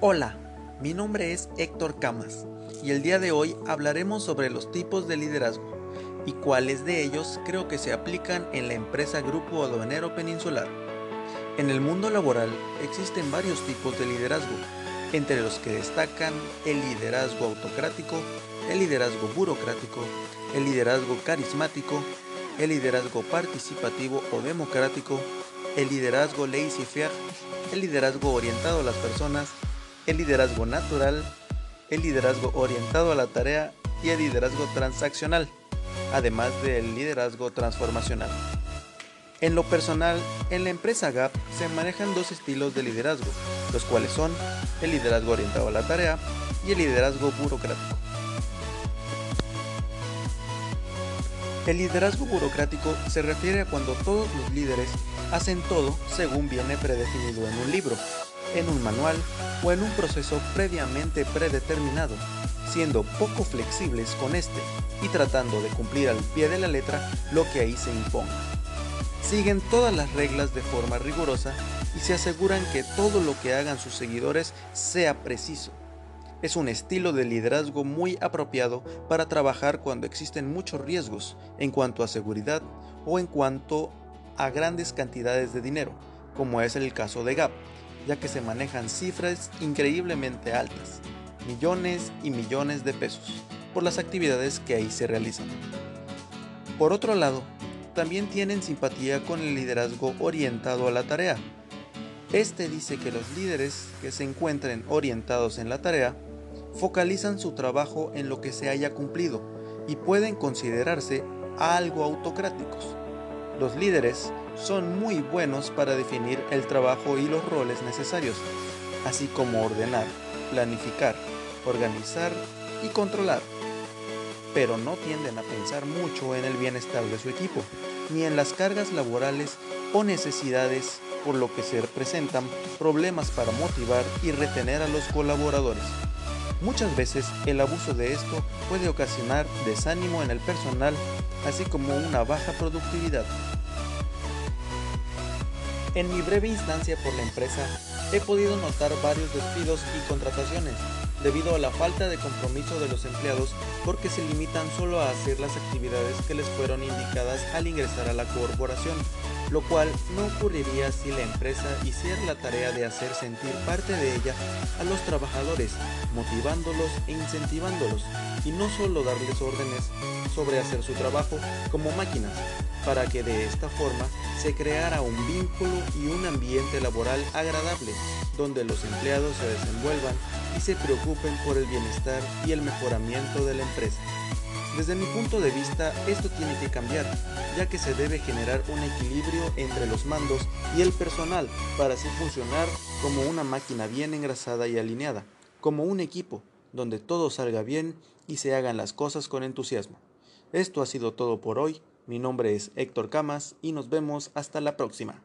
Hola, mi nombre es Héctor Camas y el día de hoy hablaremos sobre los tipos de liderazgo y cuáles de ellos creo que se aplican en la empresa Grupo Aduanero Peninsular. En el mundo laboral existen varios tipos de liderazgo, entre los que destacan el liderazgo autocrático, el liderazgo burocrático, el liderazgo carismático, el liderazgo participativo o democrático, el liderazgo laissez-faire, el liderazgo orientado a las personas, el liderazgo natural, el liderazgo orientado a la tarea y el liderazgo transaccional, además del liderazgo transformacional. En lo personal, en la empresa GAP se manejan dos estilos de liderazgo, los cuales son el liderazgo orientado a la tarea y el liderazgo burocrático. El liderazgo burocrático se refiere a cuando todos los líderes hacen todo según viene predefinido en un libro, en un manual o en un proceso previamente predeterminado, siendo poco flexibles con este y tratando de cumplir al pie de la letra lo que ahí se imponga. Siguen todas las reglas de forma rigurosa y se aseguran que todo lo que hagan sus seguidores sea preciso. Es un estilo de liderazgo muy apropiado para trabajar cuando existen muchos riesgos en cuanto a seguridad o en cuanto a grandes cantidades de dinero, como es el caso de Gap, ya que se manejan cifras increíblemente altas, millones y millones de pesos, por las actividades que ahí se realizan. Por otro lado, también tienen simpatía con el liderazgo orientado a la tarea. Este dice que los líderes que se encuentren orientados en la tarea focalizan su trabajo en lo que se haya cumplido y pueden considerarse algo autocráticos. Los líderes son muy buenos para definir el trabajo y los roles necesarios, así como ordenar, planificar, organizar y controlar. Pero no tienden a pensar mucho en el bienestar de su equipo, ni en las cargas laborales o necesidades, por lo que se presentan problemas para motivar y retener a los colaboradores. Muchas veces el abuso de esto puede ocasionar desánimo en el personal, así como una baja productividad. En mi breve instancia por la empresa, he podido notar varios despidos y contrataciones, debido a la falta de compromiso de los empleados porque se limitan solo a hacer las actividades que les fueron indicadas al ingresar a la corporación, lo cual no ocurriría si la empresa hiciera la tarea de hacer sentir parte de ella a los trabajadores, motivándolos e incentivándolos, y no solo darles órdenes sobre hacer su trabajo como máquinas, para que de esta forma se creara un vínculo y un ambiente laboral agradable, donde los empleados se desenvuelvan y se preocupen por el bienestar y el mejoramiento de la empresa. Desde mi punto de vista, esto tiene que cambiar, ya que se debe generar un equilibrio entre los mandos y el personal para así funcionar como una máquina bien engrasada y alineada, como un equipo, donde todo salga bien y se hagan las cosas con entusiasmo. Esto ha sido todo por hoy. Mi nombre es Héctor Camas y nos vemos hasta la próxima.